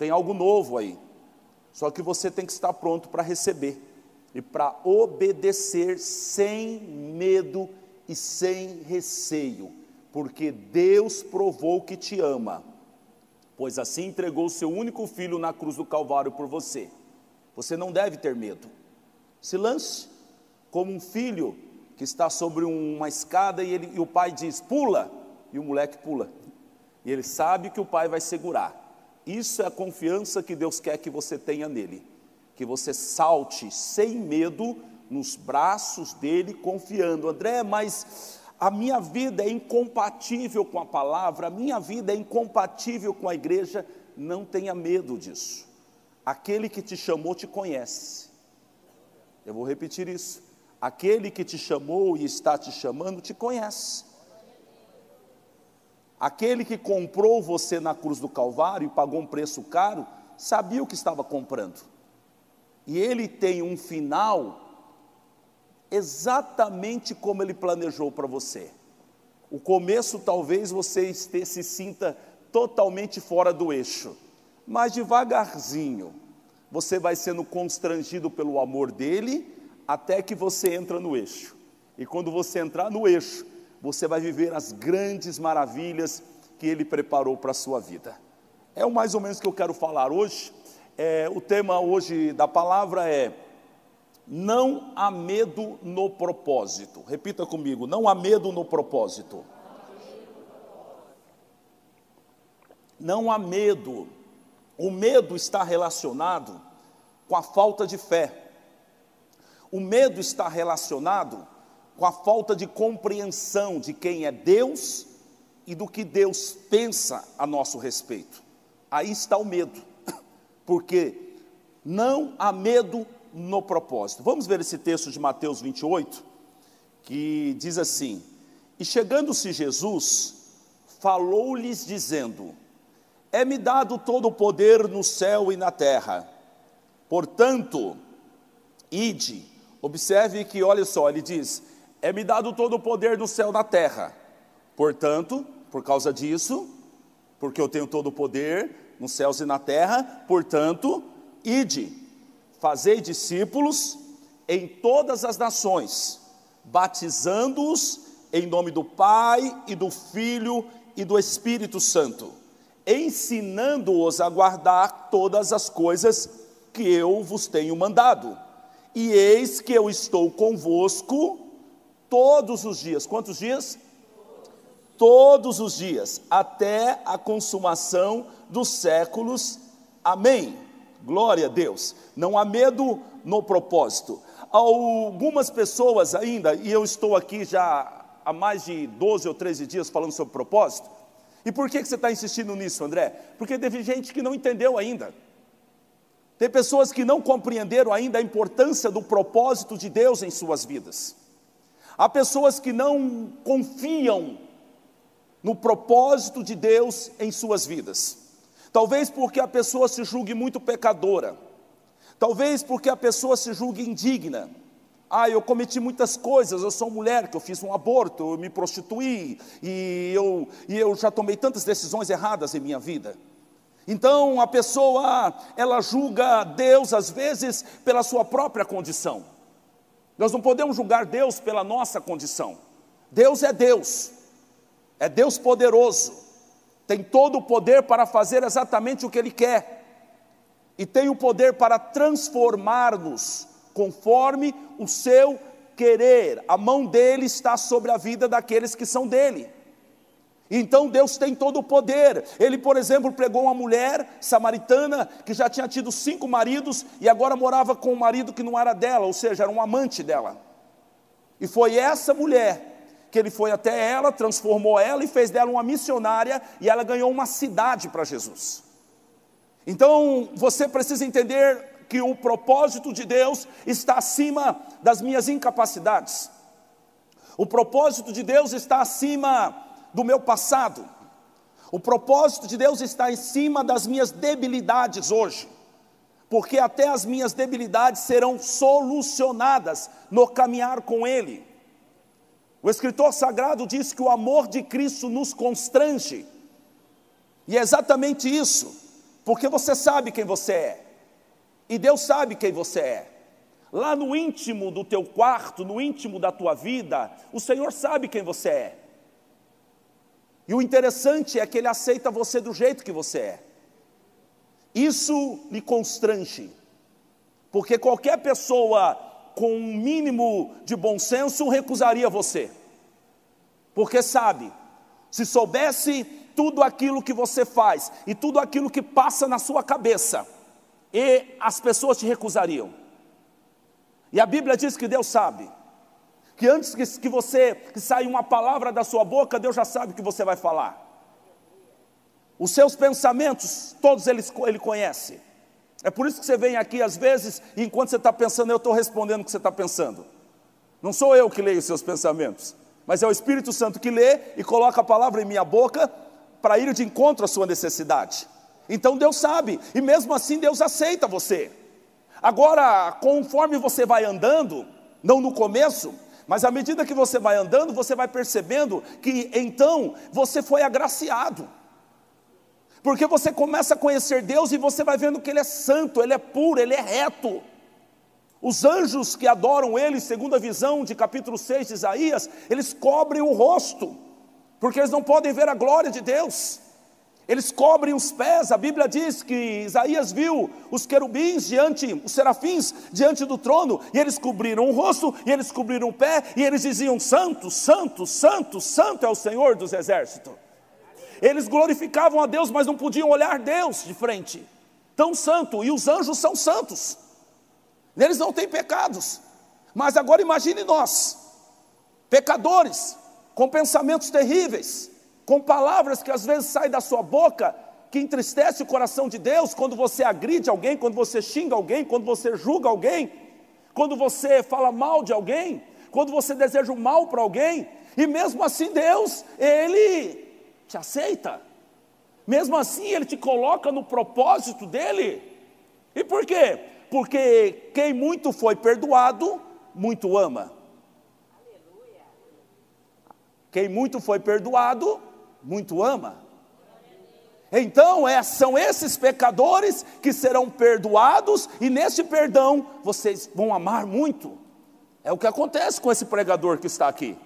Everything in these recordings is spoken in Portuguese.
Tem algo novo aí. Só que você tem que estar pronto para receber e para obedecer sem medo e sem receio, porque Deus provou que te ama, pois assim entregou o seu único filho na cruz do Calvário por você. Você não deve ter medo. Se lance como um filho que está sobre uma escada e, ele, e o pai diz: pula, e o moleque pula. E ele sabe que o pai vai segurar. Isso é a confiança que Deus quer que você tenha nele. Que você salte sem medo nos braços dele, confiando. André, mas a minha vida é incompatível com a palavra, a minha vida é incompatível com a igreja. Não tenha medo disso. Aquele que te chamou te conhece. Eu vou repetir isso. Aquele que te chamou e está te chamando te conhece. Aquele que comprou você na cruz do Calvário e pagou um preço caro, sabia o que estava comprando. E ele tem um final exatamente como ele planejou para você. O começo talvez você se sinta totalmente fora do eixo, mas devagarzinho você vai sendo constrangido pelo amor dele até que você entra no eixo. E quando você entrar no eixo, você vai viver as grandes maravilhas que Ele preparou para a sua vida. É o mais ou menos que eu quero falar hoje. É, o tema hoje da palavra é Não há medo no propósito. Repita comigo: Não há medo no propósito. Não há medo. O medo está relacionado com a falta de fé. O medo está relacionado com a falta de compreensão de quem é Deus e do que Deus pensa a nosso respeito. Aí está o medo, porque não há medo no propósito. Vamos ver esse texto de Mateus 28, que diz assim: E chegando-se Jesus, falou-lhes dizendo: É-me dado todo o poder no céu e na terra. Portanto, ide. Observe que, olha só, ele diz: é-me dado todo o poder do céu da terra. Portanto, por causa disso, porque eu tenho todo o poder nos céus e na terra, portanto, ide, fazei discípulos em todas as nações, batizando-os em nome do Pai e do Filho e do Espírito Santo, ensinando-os a guardar todas as coisas que eu vos tenho mandado. E eis que eu estou convosco todos os dias. Quantos dias? Todos os dias, até a consumação dos séculos. Amém. Glória a Deus. Não há medo no propósito. Algumas pessoas ainda, e eu estou aqui já há mais de 12 ou 13 dias falando sobre propósito. E por que você está insistindo nisso, André? Porque teve gente que não entendeu ainda. Tem pessoas que não compreenderam ainda a importância do propósito de Deus em suas vidas. Há pessoas que não confiam no propósito de Deus em suas vidas. Talvez porque a pessoa se julgue muito pecadora. Talvez porque a pessoa se julgue indigna. Ah, eu cometi muitas coisas, eu sou mulher, que eu fiz um aborto, eu me prostituí, e eu, e eu já tomei tantas decisões erradas em minha vida. Então a pessoa, ela julga Deus às vezes pela sua própria condição. Nós não podemos julgar Deus pela nossa condição. Deus é Deus, é Deus poderoso, tem todo o poder para fazer exatamente o que Ele quer, e tem o poder para transformar-nos conforme o seu querer. A mão dele está sobre a vida daqueles que são dele. Então Deus tem todo o poder. Ele, por exemplo, pregou uma mulher samaritana que já tinha tido cinco maridos e agora morava com um marido que não era dela, ou seja, era um amante dela. E foi essa mulher que ele foi até ela, transformou ela e fez dela uma missionária e ela ganhou uma cidade para Jesus. Então você precisa entender que o propósito de Deus está acima das minhas incapacidades. O propósito de Deus está acima do meu passado. O propósito de Deus está em cima das minhas debilidades hoje, porque até as minhas debilidades serão solucionadas no caminhar com Ele. O escritor sagrado diz que o amor de Cristo nos constrange, e é exatamente isso. porque você sabe quem você é, e Deus sabe quem você é. Lá no íntimo do teu quarto, no íntimo da tua vida, o Senhor sabe quem você é. E o interessante é que Ele aceita você do jeito que você é. Isso lhe constrange, porque qualquer pessoa com um mínimo de bom senso recusaria você, porque sabe, se soubesse tudo aquilo que você faz e tudo aquilo que passa na sua cabeça, e as pessoas te recusariam. E a Bíblia diz que Deus sabe, que antes que, você que saia uma palavra da sua boca, Deus já sabe o que você vai falar. Os seus pensamentos, todos eles, ele conhece. É por isso que você vem aqui às vezes, e enquanto você está pensando, eu estou respondendo o que você está pensando. Não sou eu que leio os seus pensamentos, mas é o Espírito Santo que lê e coloca a palavra em minha boca para ir de encontro à sua necessidade. Então Deus sabe, e mesmo assim Deus aceita você. Agora, conforme você vai andando, não no começo, mas à medida que você vai andando, você vai percebendo que então você foi agraciado. Porque você começa a conhecer Deus e você vai vendo que Ele é santo, Ele é puro, Ele é reto. Os anjos que adoram Ele, segundo a visão de capítulo 6 de Isaías, eles cobrem o rosto, porque eles não podem ver a glória de Deus. Eles cobrem os pés, a Bíblia diz que Isaías viu os querubins diante, os serafins diante do trono, e eles cobriram o rosto, e eles cobriram o pé, e eles diziam: Santo, Santo, Santo, Santo é o Senhor dos exércitos. Eles glorificavam a Deus, mas não podiam olhar Deus de frente. Tão santo, e os anjos são santos. Eles não têm pecados. Mas agora imagine nós, pecadores, com pensamentos terríveis, com palavras que às vezes saem da sua boca, que entristece o coração de Deus, quando você agride alguém, quando você xinga alguém, quando você julga alguém, quando você fala mal de alguém, quando você deseja o mal para alguém, e mesmo assim Deus, Ele te aceita, mesmo assim Ele te coloca no propósito dEle, e por quê? Porque quem muito foi perdoado, muito ama. Quem muito foi perdoado, muito ama. Então, é, são esses pecadores que serão perdoados, e nesse perdão vocês vão amar muito. É o que acontece com esse pregador que está aqui.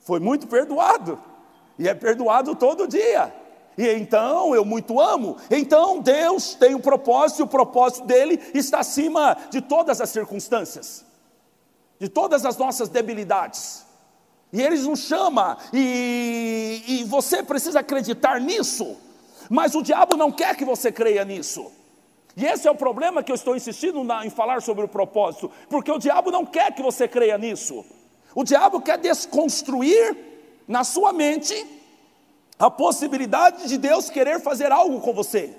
Foi muito perdoado, e é perdoado todo dia. E então eu muito amo. Então Deus tem um propósito, e o propósito dele está acima de todas as circunstâncias, de todas as nossas debilidades. E Ele nos chama, e, e você precisa acreditar nisso, mas o diabo não quer que você creia nisso. E esse é o problema que eu estou insistindo na, em falar sobre o propósito, porque o diabo não quer que você creia nisso. O diabo quer desconstruir na sua mente a possibilidade de Deus querer fazer algo com você.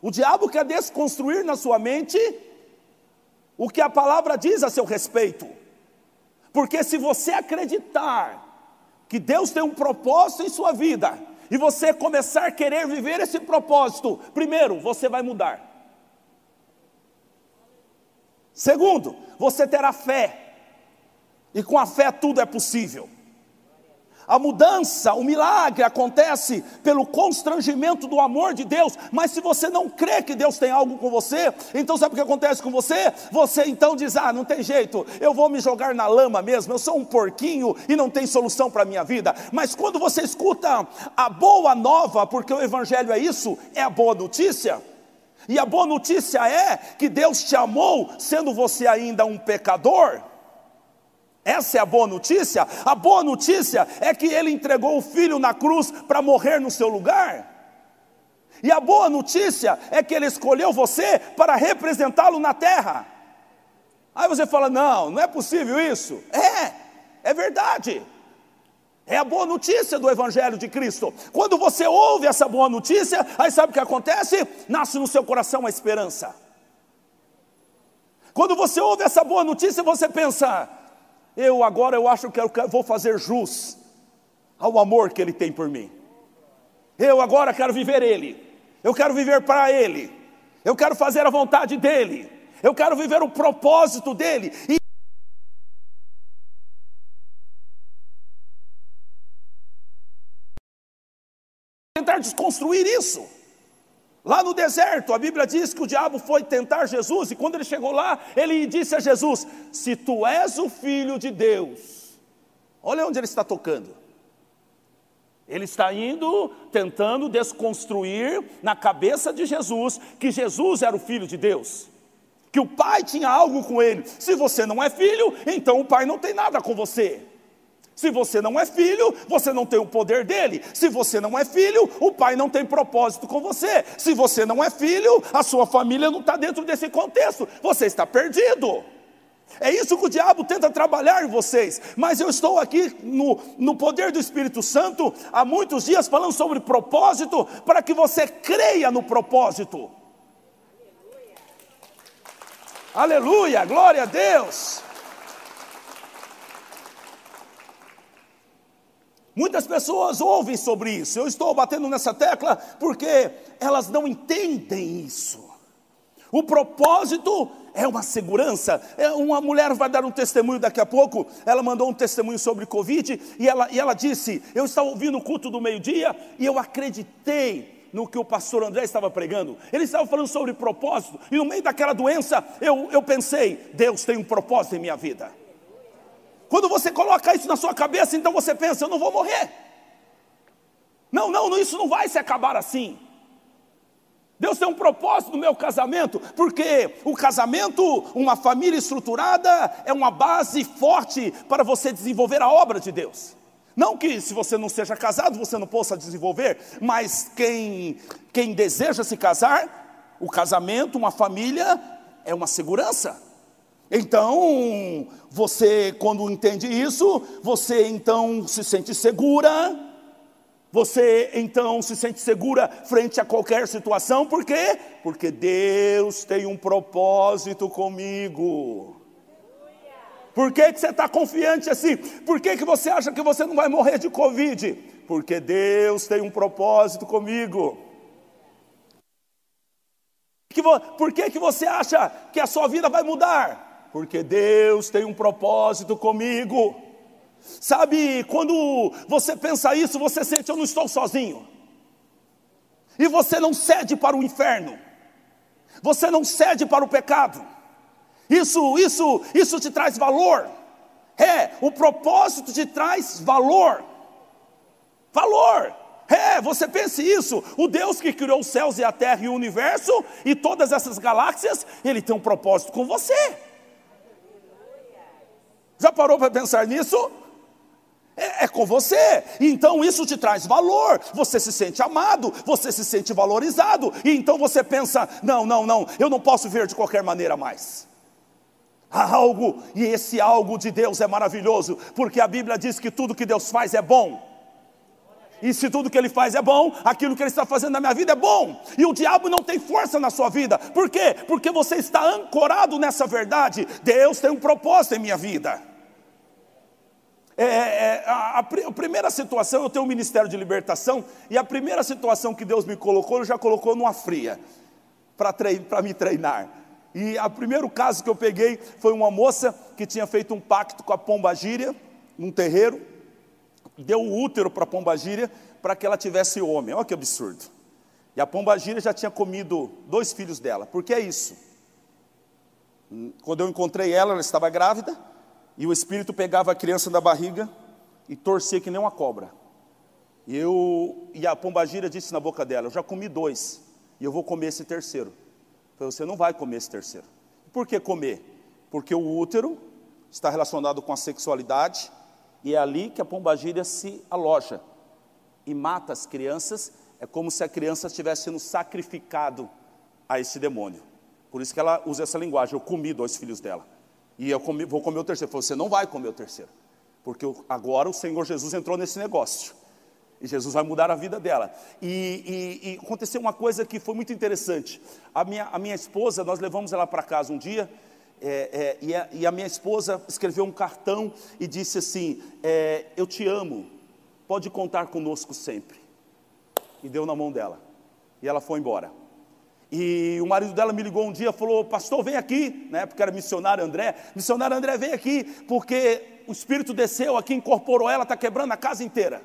O diabo quer desconstruir na sua mente o que a palavra diz a seu respeito. Porque se você acreditar que Deus tem um propósito em sua vida, e você começar a querer viver esse propósito, primeiro, você vai mudar. Segundo, você terá fé, e com a fé tudo é possível. A mudança, o milagre acontece pelo constrangimento do amor de Deus, mas se você não crê que Deus tem algo com você, então sabe o que acontece com você? Você então diz: Ah, não tem jeito, eu vou me jogar na lama mesmo, eu sou um porquinho e não tem solução para a minha vida. Mas quando você escuta a boa nova, porque o Evangelho é isso, é a boa notícia. E a boa notícia é que Deus te amou, sendo você ainda um pecador. Essa é a boa notícia. A boa notícia é que ele entregou o filho na cruz para morrer no seu lugar. E a boa notícia é que ele escolheu você para representá-lo na terra. Aí você fala: não, não é possível isso. É, é verdade. É a boa notícia do Evangelho de Cristo. Quando você ouve essa boa notícia, aí sabe o que acontece? Nasce no seu coração a esperança. Quando você ouve essa boa notícia, você pensa: eu agora eu acho que eu vou fazer jus ao amor que ele tem por mim. Eu agora quero viver ele. Eu quero viver para ele. Eu quero fazer a vontade dele. Eu quero viver o propósito dele. E tentar desconstruir isso. Lá no deserto, a Bíblia diz que o diabo foi tentar Jesus, e quando ele chegou lá, ele disse a Jesus: Se tu és o filho de Deus, olha onde ele está tocando. Ele está indo tentando desconstruir na cabeça de Jesus que Jesus era o filho de Deus, que o pai tinha algo com ele. Se você não é filho, então o pai não tem nada com você. Se você não é filho, você não tem o poder dele. Se você não é filho, o pai não tem propósito com você. Se você não é filho, a sua família não está dentro desse contexto. Você está perdido. É isso que o diabo tenta trabalhar em vocês. Mas eu estou aqui no, no poder do Espírito Santo há muitos dias falando sobre propósito, para que você creia no propósito. Aleluia, Aleluia glória a Deus. Muitas pessoas ouvem sobre isso. Eu estou batendo nessa tecla porque elas não entendem isso. O propósito é uma segurança. É, uma mulher vai dar um testemunho daqui a pouco. Ela mandou um testemunho sobre Covid e ela, e ela disse: Eu estava ouvindo o culto do meio-dia e eu acreditei no que o pastor André estava pregando. Ele estava falando sobre propósito, e no meio daquela doença eu, eu pensei: Deus tem um propósito em minha vida. Quando você coloca isso na sua cabeça, então você pensa: eu não vou morrer. Não, não, isso não vai se acabar assim. Deus tem um propósito no meu casamento, porque o casamento, uma família estruturada, é uma base forte para você desenvolver a obra de Deus. Não que se você não seja casado, você não possa desenvolver, mas quem, quem deseja se casar, o casamento, uma família, é uma segurança. Então, você, quando entende isso, você então se sente segura, você então se sente segura frente a qualquer situação, por quê? Porque Deus tem um propósito comigo. Por que, que você está confiante assim? Por que, que você acha que você não vai morrer de Covid? Porque Deus tem um propósito comigo. Por que, que você acha que a sua vida vai mudar? Porque Deus tem um propósito comigo. Sabe, quando você pensa isso, você sente: eu não estou sozinho. E você não cede para o inferno, você não cede para o pecado. Isso, isso, isso te traz valor. É, o propósito te traz valor. Valor. É, você pense isso. O Deus que criou os céus e a terra e o universo e todas essas galáxias, ele tem um propósito com você. Já parou para pensar nisso? É, é, com você, então isso te traz valor, você se sente amado, você se sente valorizado, e então você pensa: não, não, não, eu não posso ver de qualquer maneira mais. Há algo, e esse algo de Deus é maravilhoso, porque a Bíblia diz que tudo que Deus faz é bom. E se tudo que ele faz é bom, aquilo que ele está fazendo na minha vida é bom. E o diabo não tem força na sua vida. Por quê? Porque você está ancorado nessa verdade. Deus tem um propósito em minha vida. É, é, é, a, a, a, primeira situação, eu tenho um ministério de libertação, e a primeira situação que Deus me colocou, ele já colocou numa fria, para me treinar. E o primeiro caso que eu peguei foi uma moça que tinha feito um pacto com a pomba gíria, num terreiro, deu o útero para a pomba gíria, para que ela tivesse homem. Olha que absurdo. E a pomba gíria já tinha comido dois filhos dela. Por que é isso? Quando eu encontrei ela, ela estava grávida, e o espírito pegava a criança da barriga e torcia que nem uma cobra. E, eu, e a pombagira disse na boca dela: Eu já comi dois, e eu vou comer esse terceiro. Eu falei, Você não vai comer esse terceiro. Por que comer? Porque o útero está relacionado com a sexualidade, e é ali que a pombagira se aloja e mata as crianças. É como se a criança estivesse sendo sacrificado a esse demônio. Por isso que ela usa essa linguagem: Eu comi dois filhos dela. E eu comi, vou comer o terceiro. Falou, você não vai comer o terceiro. Porque agora o Senhor Jesus entrou nesse negócio. E Jesus vai mudar a vida dela. E, e, e aconteceu uma coisa que foi muito interessante. A minha, a minha esposa, nós levamos ela para casa um dia, é, é, e, a, e, a, minha esposa escreveu um cartão e disse assim: é, Eu te amo, pode contar conosco sempre. E deu na mão dela. E ela foi embora. E o marido dela me ligou um dia falou: Pastor, vem aqui, né? Porque era missionário André. Missionário André, vem aqui, porque o Espírito desceu aqui, incorporou ela, está quebrando a casa inteira.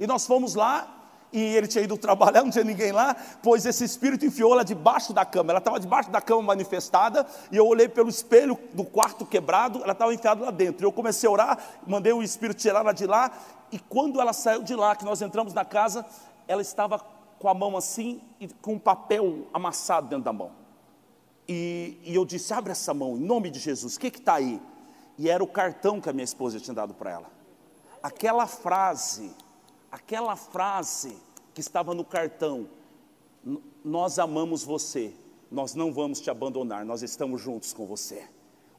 E nós fomos lá, e ele tinha ido trabalhar, não tinha ninguém lá, pois esse espírito enfiou ela debaixo da cama. Ela estava debaixo da cama manifestada, e eu olhei pelo espelho do quarto quebrado, ela estava enfiada lá dentro. Eu comecei a orar, mandei o espírito tirar ela de lá, e quando ela saiu de lá, que nós entramos na casa, ela estava com a mão assim e com um papel amassado dentro da mão. E, e eu disse: abre essa mão, em nome de Jesus, o que está aí? E era o cartão que a minha esposa tinha dado para ela. Aquela frase aquela frase que estava no cartão: Nós amamos você, nós não vamos te abandonar, nós estamos juntos com você.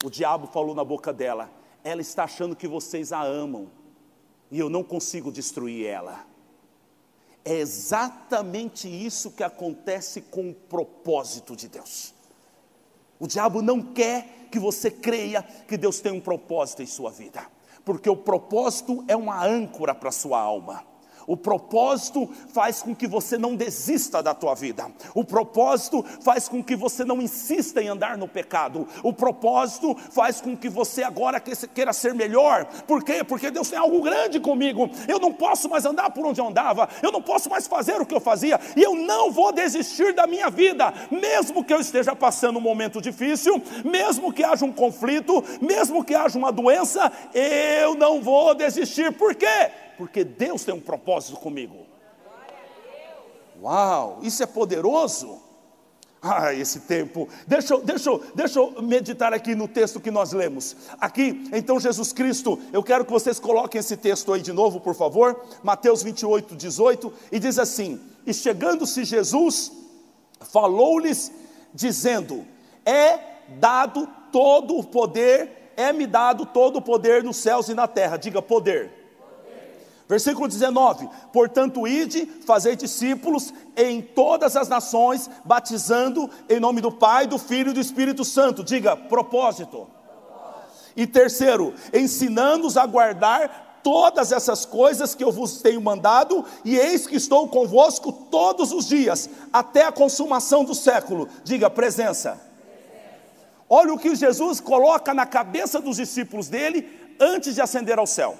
O diabo falou na boca dela: Ela está achando que vocês a amam, e eu não consigo destruir ela. É exatamente isso que acontece com o propósito de Deus. O diabo não quer que você creia que Deus tem um propósito em sua vida, porque o propósito é uma âncora para a sua alma. O propósito faz com que você não desista da tua vida. O propósito faz com que você não insista em andar no pecado. O propósito faz com que você agora queira ser melhor. Por quê? Porque Deus tem algo grande comigo. Eu não posso mais andar por onde eu andava. Eu não posso mais fazer o que eu fazia. E eu não vou desistir da minha vida, mesmo que eu esteja passando um momento difícil, mesmo que haja um conflito, mesmo que haja uma doença, eu não vou desistir. Por quê? Porque Deus tem um propósito comigo. Uau, isso é poderoso. Ah, esse tempo. Deixa, deixa, deixa eu meditar aqui no texto que nós lemos. Aqui, então, Jesus Cristo, eu quero que vocês coloquem esse texto aí de novo, por favor. Mateus 28, 18. E diz assim: E chegando-se Jesus, falou-lhes, dizendo: É dado todo o poder, é-me dado todo o poder nos céus e na terra. Diga poder. Versículo 19: Portanto, ide, fazei discípulos em todas as nações, batizando em nome do Pai, do Filho e do Espírito Santo. Diga, propósito. E terceiro, ensinando-os a guardar todas essas coisas que eu vos tenho mandado, e eis que estou convosco todos os dias, até a consumação do século. Diga, presença. Olha o que Jesus coloca na cabeça dos discípulos dele antes de ascender ao céu.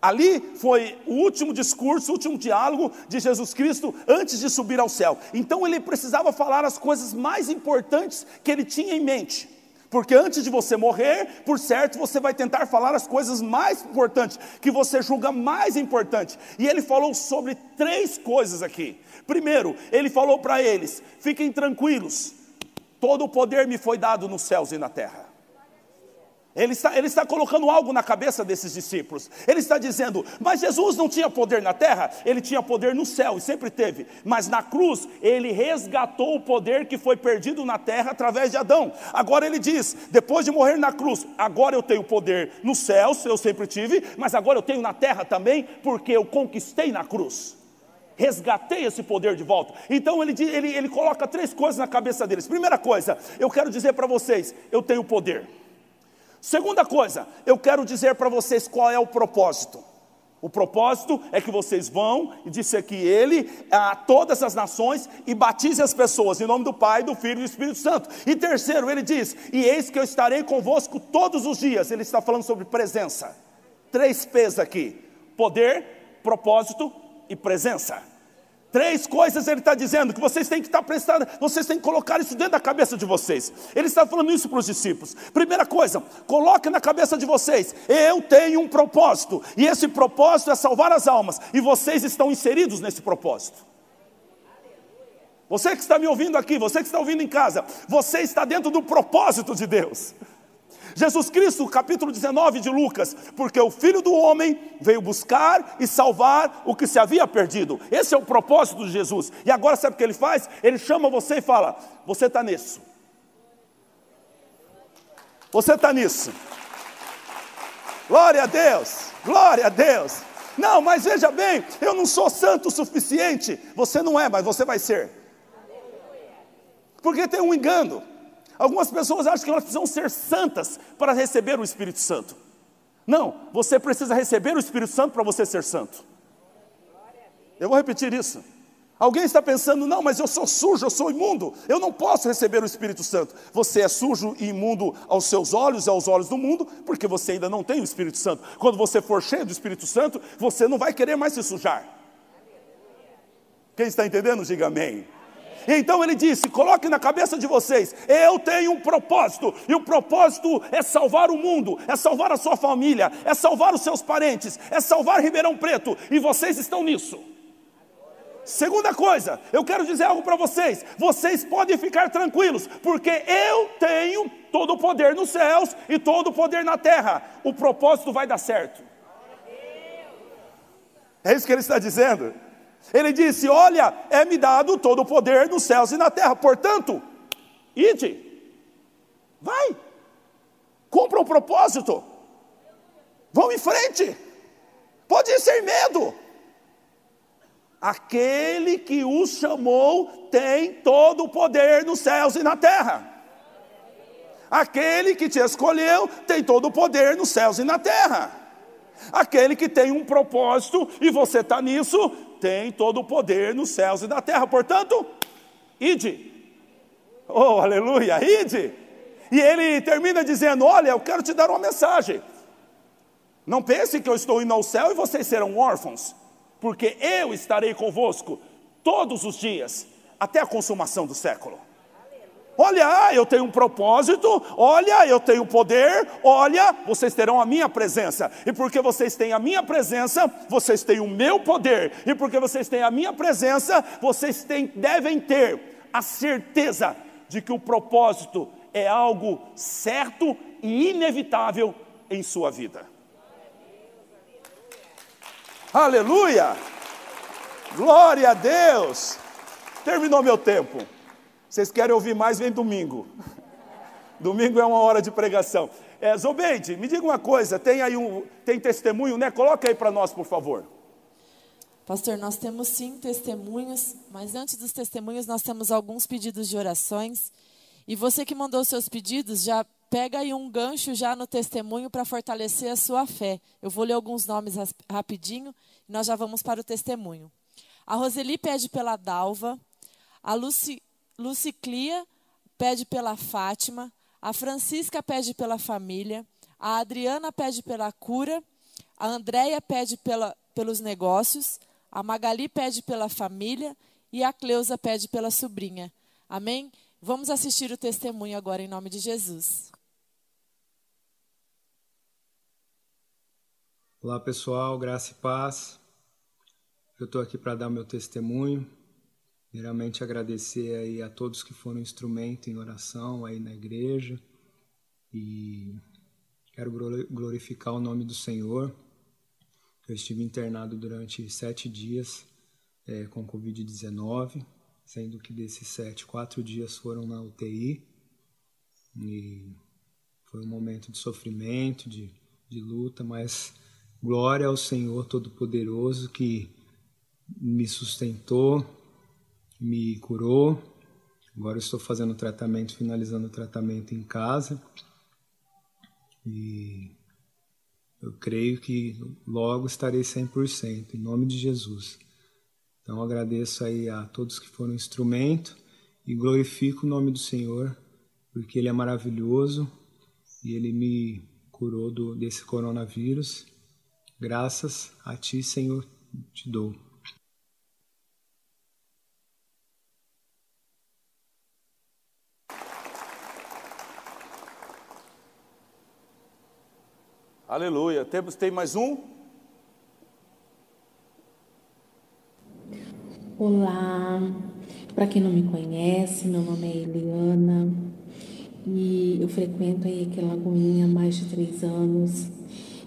Ali foi o último discurso, o último diálogo de Jesus Cristo antes de subir ao céu. Então ele precisava falar as coisas mais importantes que ele tinha em mente. Porque antes de você morrer, por certo, você vai tentar falar as coisas mais importantes, que você julga mais importante. E ele falou sobre três coisas aqui. Primeiro, ele falou para eles: fiquem tranquilos, todo o poder me foi dado nos céus e na terra. Ele está, ele está colocando algo na cabeça desses discípulos. Ele está dizendo: Mas Jesus não tinha poder na terra, ele tinha poder no céu e sempre teve. Mas na cruz, ele resgatou o poder que foi perdido na terra através de Adão. Agora ele diz: Depois de morrer na cruz, agora eu tenho poder nos céus, eu sempre tive, mas agora eu tenho na terra também, porque eu conquistei na cruz resgatei esse poder de volta. Então ele, ele, ele coloca três coisas na cabeça deles. Primeira coisa, eu quero dizer para vocês: eu tenho poder. Segunda coisa, eu quero dizer para vocês qual é o propósito. O propósito é que vocês vão, e disse aqui ele, a todas as nações e batize as pessoas em nome do Pai, do Filho e do Espírito Santo. E terceiro, ele diz: E eis que eu estarei convosco todos os dias. Ele está falando sobre presença. Três P's aqui: poder, propósito e presença. Três coisas ele está dizendo que vocês têm que estar prestando, vocês têm que colocar isso dentro da cabeça de vocês. Ele está falando isso para os discípulos. Primeira coisa, coloque na cabeça de vocês: eu tenho um propósito, e esse propósito é salvar as almas, e vocês estão inseridos nesse propósito. Você que está me ouvindo aqui, você que está ouvindo em casa, você está dentro do propósito de Deus. Jesus Cristo, capítulo 19 de Lucas, porque o Filho do Homem veio buscar e salvar o que se havia perdido. Esse é o propósito de Jesus. E agora sabe o que ele faz? Ele chama você e fala: Você está nisso. Você está nisso. Glória a Deus, glória a Deus. Não, mas veja bem, eu não sou santo o suficiente. Você não é, mas você vai ser. Porque tem um engano. Algumas pessoas acham que elas precisam ser santas para receber o Espírito Santo. Não, você precisa receber o Espírito Santo para você ser santo. Eu vou repetir isso. Alguém está pensando, não, mas eu sou sujo, eu sou imundo, eu não posso receber o Espírito Santo. Você é sujo e imundo aos seus olhos e aos olhos do mundo, porque você ainda não tem o Espírito Santo. Quando você for cheio do Espírito Santo, você não vai querer mais se sujar. Quem está entendendo, diga amém. Então ele disse: coloque na cabeça de vocês, eu tenho um propósito, e o propósito é salvar o mundo, é salvar a sua família, é salvar os seus parentes, é salvar Ribeirão Preto, e vocês estão nisso. Segunda coisa, eu quero dizer algo para vocês: vocês podem ficar tranquilos, porque eu tenho todo o poder nos céus e todo o poder na terra. O propósito vai dar certo. É isso que ele está dizendo. Ele disse: Olha, é-me dado todo o poder nos céus e na terra, portanto, ide, vai, cumpra o propósito, vão em frente, pode ir sem medo. Aquele que os chamou tem todo o poder nos céus e na terra. Aquele que te escolheu tem todo o poder nos céus e na terra. Aquele que tem um propósito e você está nisso, tem todo o poder nos céus e na terra. Portanto, ide. Oh, aleluia, ide. E ele termina dizendo: Olha, eu quero te dar uma mensagem. Não pense que eu estou indo ao céu e vocês serão órfãos porque eu estarei convosco todos os dias, até a consumação do século. Olha, eu tenho um propósito, olha, eu tenho poder, olha, vocês terão a minha presença. E porque vocês têm a minha presença, vocês têm o meu poder. E porque vocês têm a minha presença, vocês têm, devem ter a certeza de que o propósito é algo certo e inevitável em sua vida. Aleluia! Glória a Deus! Terminou meu tempo. Vocês querem ouvir mais? Vem domingo. Domingo é uma hora de pregação. É, Zobeide, me diga uma coisa, tem aí um, tem testemunho, né? Coloca aí para nós, por favor. Pastor, nós temos sim testemunhos, mas antes dos testemunhos nós temos alguns pedidos de orações. E você que mandou seus pedidos, já pega aí um gancho já no testemunho para fortalecer a sua fé. Eu vou ler alguns nomes rapidinho e nós já vamos para o testemunho. A Roseli pede pela Dalva, a Luci, Luciclia pede pela Fátima, a Francisca pede pela família, a Adriana pede pela cura, a Andréia pede pela, pelos negócios, a Magali pede pela família e a Cleusa pede pela sobrinha. Amém? Vamos assistir o testemunho agora em nome de Jesus. Olá pessoal, graça e paz. Eu estou aqui para dar meu testemunho. Primeiramente agradecer aí a todos que foram instrumento em oração aí na igreja e quero glorificar o nome do Senhor. Eu estive internado durante sete dias é, com Covid-19, sendo que desses sete, quatro dias foram na UTI e foi um momento de sofrimento, de, de luta, mas Glória ao Senhor Todo-Poderoso que me sustentou, me curou. Agora estou fazendo tratamento, finalizando o tratamento em casa. E eu creio que logo estarei 100%, em nome de Jesus. Então agradeço aí a todos que foram instrumento e glorifico o nome do Senhor, porque Ele é maravilhoso e Ele me curou do, desse coronavírus Graças a Ti, Senhor, te dou. Aleluia. Temos, tem mais um? Olá, para quem não me conhece, meu nome é Eliana e eu frequento aí aquela Lagoinha há mais de três anos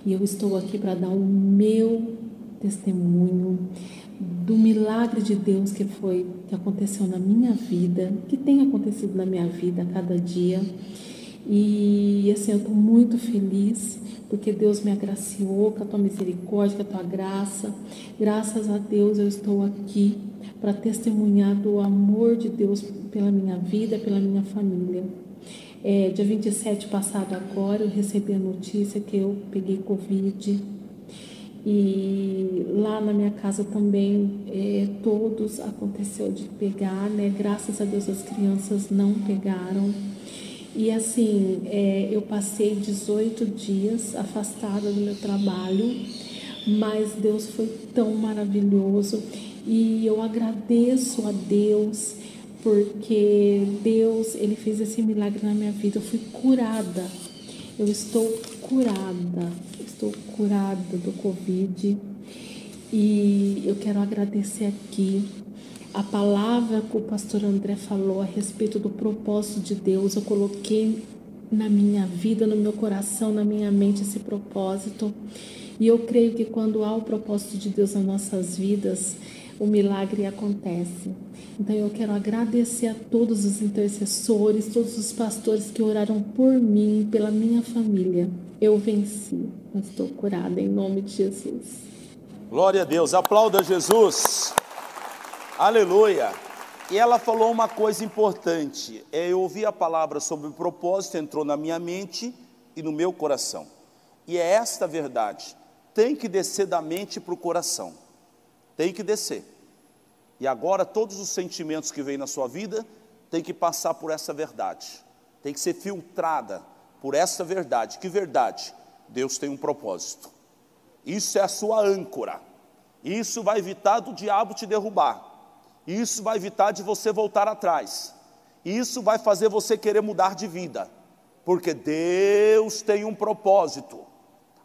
e eu estou aqui para dar o meu testemunho do milagre de Deus que foi que aconteceu na minha vida, que tem acontecido na minha vida a cada dia. E assim, eu estou muito feliz porque Deus me agraciou com a tua misericórdia, com a tua graça. Graças a Deus eu estou aqui para testemunhar do amor de Deus pela minha vida, pela minha família. É, dia 27 passado agora eu recebi a notícia que eu peguei Covid e lá na minha casa também é, todos aconteceu de pegar, né? Graças a Deus as crianças não pegaram. E assim, é, eu passei 18 dias afastada do meu trabalho, mas Deus foi tão maravilhoso E eu agradeço a Deus porque Deus, ele fez esse milagre na minha vida. Eu fui curada. Eu estou curada. Estou curada do Covid. E eu quero agradecer aqui a palavra que o pastor André falou a respeito do propósito de Deus. Eu coloquei na minha vida, no meu coração, na minha mente esse propósito. E eu creio que quando há o propósito de Deus nas nossas vidas, o milagre acontece. Então eu quero agradecer a todos os intercessores, todos os pastores que oraram por mim, pela minha família. Eu venci, eu estou curada em nome de Jesus. Glória a Deus, aplauda Jesus. Aleluia. E ela falou uma coisa importante. É, eu ouvi a palavra sobre o propósito, entrou na minha mente e no meu coração. E é esta verdade. Tem que descer da mente para o coração. Tem que descer. E agora todos os sentimentos que vêm na sua vida tem que passar por essa verdade. Tem que ser filtrada por essa verdade. Que verdade? Deus tem um propósito. Isso é a sua âncora. Isso vai evitar do diabo te derrubar. Isso vai evitar de você voltar atrás. Isso vai fazer você querer mudar de vida. Porque Deus tem um propósito.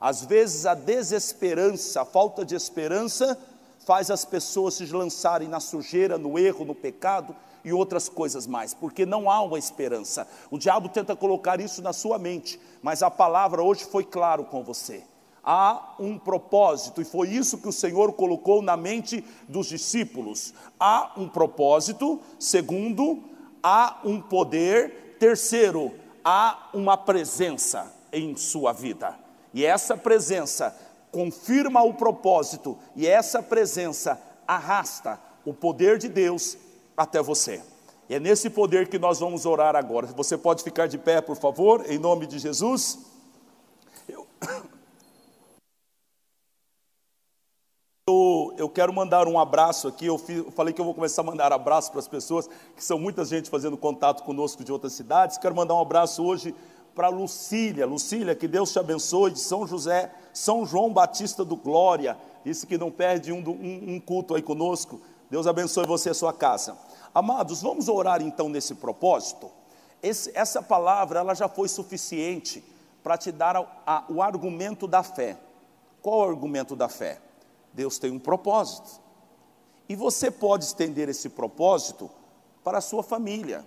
Às vezes a desesperança, a falta de esperança, faz as pessoas se lançarem na sujeira, no erro, no pecado e outras coisas mais, porque não há uma esperança. O diabo tenta colocar isso na sua mente, mas a palavra hoje foi claro com você. Há um propósito, e foi isso que o Senhor colocou na mente dos discípulos. Há um propósito, segundo, há um poder, terceiro, há uma presença em sua vida. E essa presença confirma o propósito e essa presença arrasta o poder de Deus até você. E é nesse poder que nós vamos orar agora. Você pode ficar de pé, por favor, em nome de Jesus. Eu, eu, eu quero mandar um abraço aqui. Eu, fiz, eu falei que eu vou começar a mandar abraço para as pessoas, que são muita gente fazendo contato conosco de outras cidades. Quero mandar um abraço hoje para Lucília. Lucília, que Deus te abençoe, de São José, São João Batista do Glória, disse que não perde um, um, um culto aí conosco. Deus abençoe você e a sua casa. Amados, vamos orar então nesse propósito. Esse, essa palavra ela já foi suficiente para te dar a, a, o argumento da fé. Qual é o argumento da fé? Deus tem um propósito. E você pode estender esse propósito para a sua família.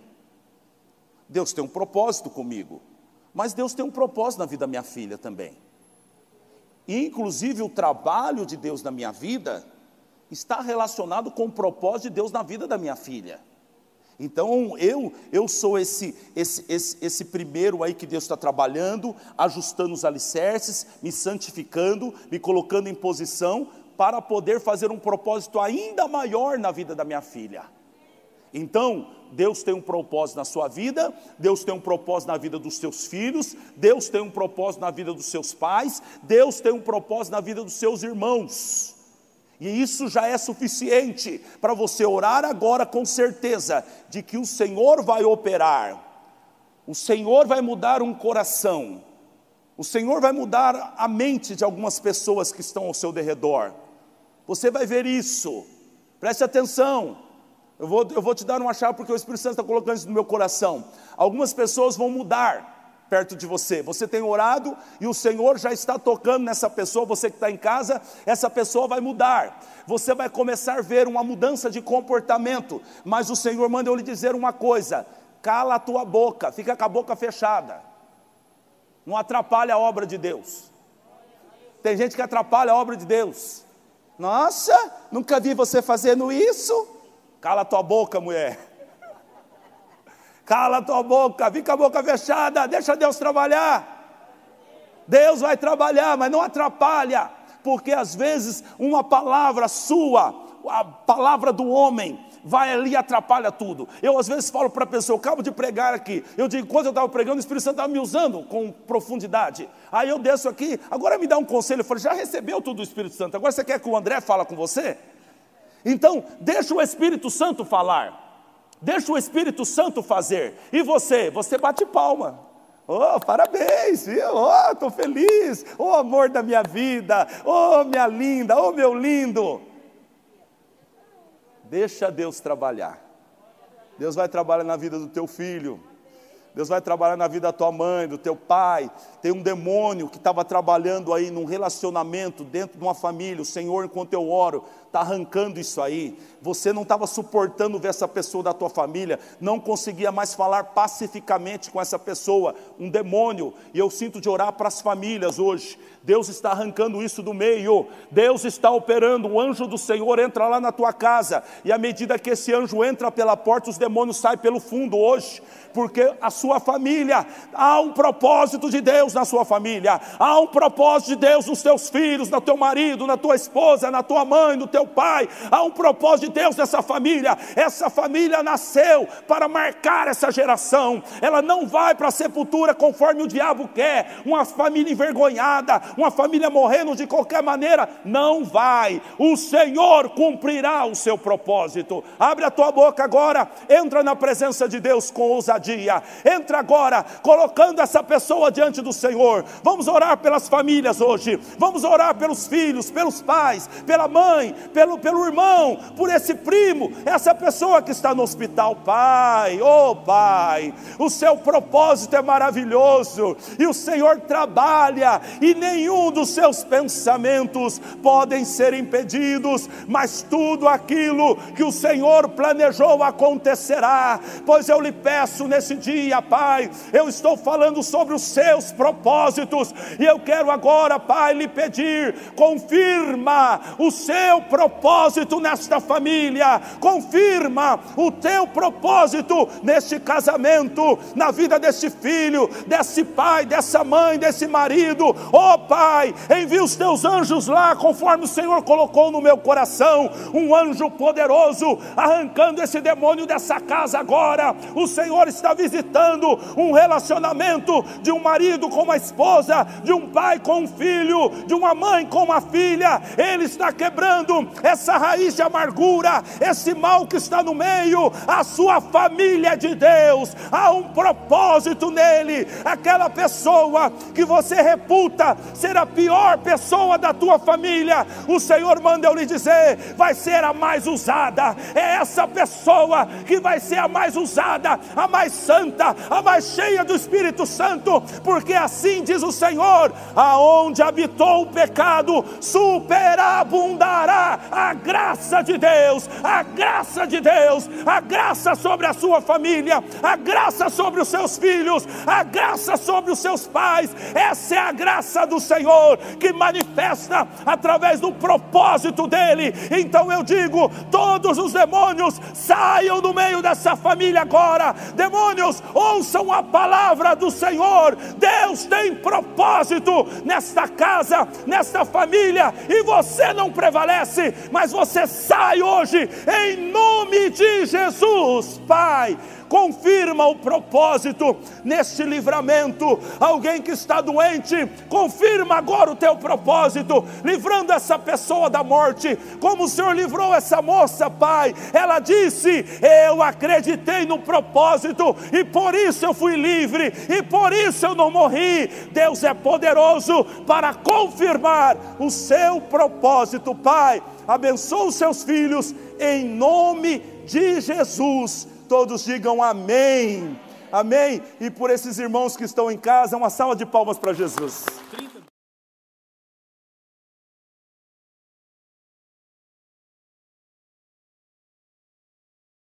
Deus tem um propósito comigo. Mas Deus tem um propósito na vida da minha filha também. E, inclusive, o trabalho de Deus na minha vida está relacionado com o propósito de Deus na vida da minha filha. Então, eu, eu sou esse, esse, esse, esse primeiro aí que Deus está trabalhando, ajustando os alicerces, me santificando, me colocando em posição para poder fazer um propósito ainda maior na vida da minha filha. Então, Deus tem um propósito na sua vida, Deus tem um propósito na vida dos seus filhos, Deus tem um propósito na vida dos seus pais, Deus tem um propósito na vida dos seus irmãos. E isso já é suficiente para você orar agora com certeza de que o Senhor vai operar, o Senhor vai mudar um coração, o Senhor vai mudar a mente de algumas pessoas que estão ao seu derredor. Você vai ver isso, preste atenção. Eu vou, eu vou te dar uma chave porque o Espírito Santo está colocando isso no meu coração. Algumas pessoas vão mudar perto de você. Você tem orado e o Senhor já está tocando nessa pessoa. Você que está em casa, essa pessoa vai mudar. Você vai começar a ver uma mudança de comportamento. Mas o Senhor manda eu lhe dizer uma coisa: cala a tua boca, fica com a boca fechada. Não atrapalha a obra de Deus. Tem gente que atrapalha a obra de Deus. Nossa, nunca vi você fazendo isso. Cala tua boca, mulher. Cala tua boca, fica a boca fechada, deixa Deus trabalhar. Deus vai trabalhar, mas não atrapalha, porque às vezes uma palavra sua, a palavra do homem, vai ali e atrapalha tudo. Eu às vezes falo para a pessoa, eu acabo de pregar aqui. Eu digo, quando eu estava pregando, o Espírito Santo estava me usando com profundidade. Aí eu desço aqui, agora me dá um conselho. Eu falei, já recebeu tudo do Espírito Santo. Agora você quer que o André fala com você? Então, deixa o Espírito Santo falar. Deixa o Espírito Santo fazer. E você, você bate palma. Oh, parabéns, oh, estou feliz, oh amor da minha vida, oh minha linda, oh meu lindo. Deixa Deus trabalhar. Deus vai trabalhar na vida do teu filho. Deus vai trabalhar na vida da tua mãe, do teu pai. Tem um demônio que estava trabalhando aí num relacionamento dentro de uma família. O Senhor, enquanto eu oro, está arrancando isso aí. Você não estava suportando ver essa pessoa da tua família, não conseguia mais falar pacificamente com essa pessoa, um demônio. E eu sinto de orar para as famílias hoje. Deus está arrancando isso do meio. Deus está operando. O anjo do Senhor entra lá na tua casa e à medida que esse anjo entra pela porta, os demônios saem pelo fundo hoje, porque a sua família há um propósito de Deus na sua família. Há um propósito de Deus nos teus filhos, no teu marido, na tua esposa, na tua mãe, no teu teu pai. Há um propósito de Deus nessa família. Essa família nasceu para marcar essa geração. Ela não vai para a sepultura conforme o diabo quer. Uma família envergonhada, uma família morrendo de qualquer maneira. Não vai. O Senhor cumprirá o seu propósito. Abre a tua boca agora. Entra na presença de Deus com ousadia. Entra agora, colocando essa pessoa diante do Senhor. Vamos orar pelas famílias hoje. Vamos orar pelos filhos, pelos pais, pela mãe, pelo, pelo irmão, por esse primo, essa pessoa que está no hospital. Pai, oh Pai, o seu propósito é maravilhoso e o Senhor trabalha e nenhum dos seus pensamentos podem ser impedidos, mas tudo aquilo que o Senhor planejou acontecerá. Pois eu lhe peço nesse dia, Pai, eu estou falando sobre os seus propósitos e eu quero agora, Pai, lhe pedir, confirma o seu propósito propósito nesta família, confirma o teu propósito neste casamento, na vida desse filho, desse pai, dessa mãe, desse marido. Oh Pai, envia os teus anjos lá, conforme o Senhor colocou no meu coração, um anjo poderoso, arrancando esse demônio dessa casa agora. O Senhor está visitando um relacionamento de um marido com uma esposa, de um pai com um filho, de uma mãe com uma filha. Ele está quebrando essa raiz de amargura, esse mal que está no meio, a sua família de Deus, há um propósito nele. Aquela pessoa que você reputa ser a pior pessoa da tua família, o Senhor manda eu lhe dizer, vai ser a mais usada. É essa pessoa que vai ser a mais usada, a mais santa, a mais cheia do Espírito Santo, porque assim diz o Senhor: aonde habitou o pecado, superabundará a graça de Deus, a graça de Deus, a graça sobre a sua família, a graça sobre os seus filhos, a graça sobre os seus pais. Essa é a graça do Senhor que manifesta através do propósito dele. Então eu digo: todos os demônios saiam do meio dessa família agora. Demônios, ouçam a palavra do Senhor. Deus tem propósito nesta casa, nesta família, e você não prevalece, mas você sai hoje, em nome de Jesus, Pai confirma o propósito neste livramento. Alguém que está doente, confirma agora o teu propósito, livrando essa pessoa da morte, como o Senhor livrou essa moça, Pai. Ela disse: Eu acreditei no propósito e por isso eu fui livre e por isso eu não morri. Deus é poderoso para confirmar o seu propósito, Pai. Abençoa os seus filhos em nome de Jesus todos digam amém. Amém. E por esses irmãos que estão em casa, uma salva de palmas para Jesus.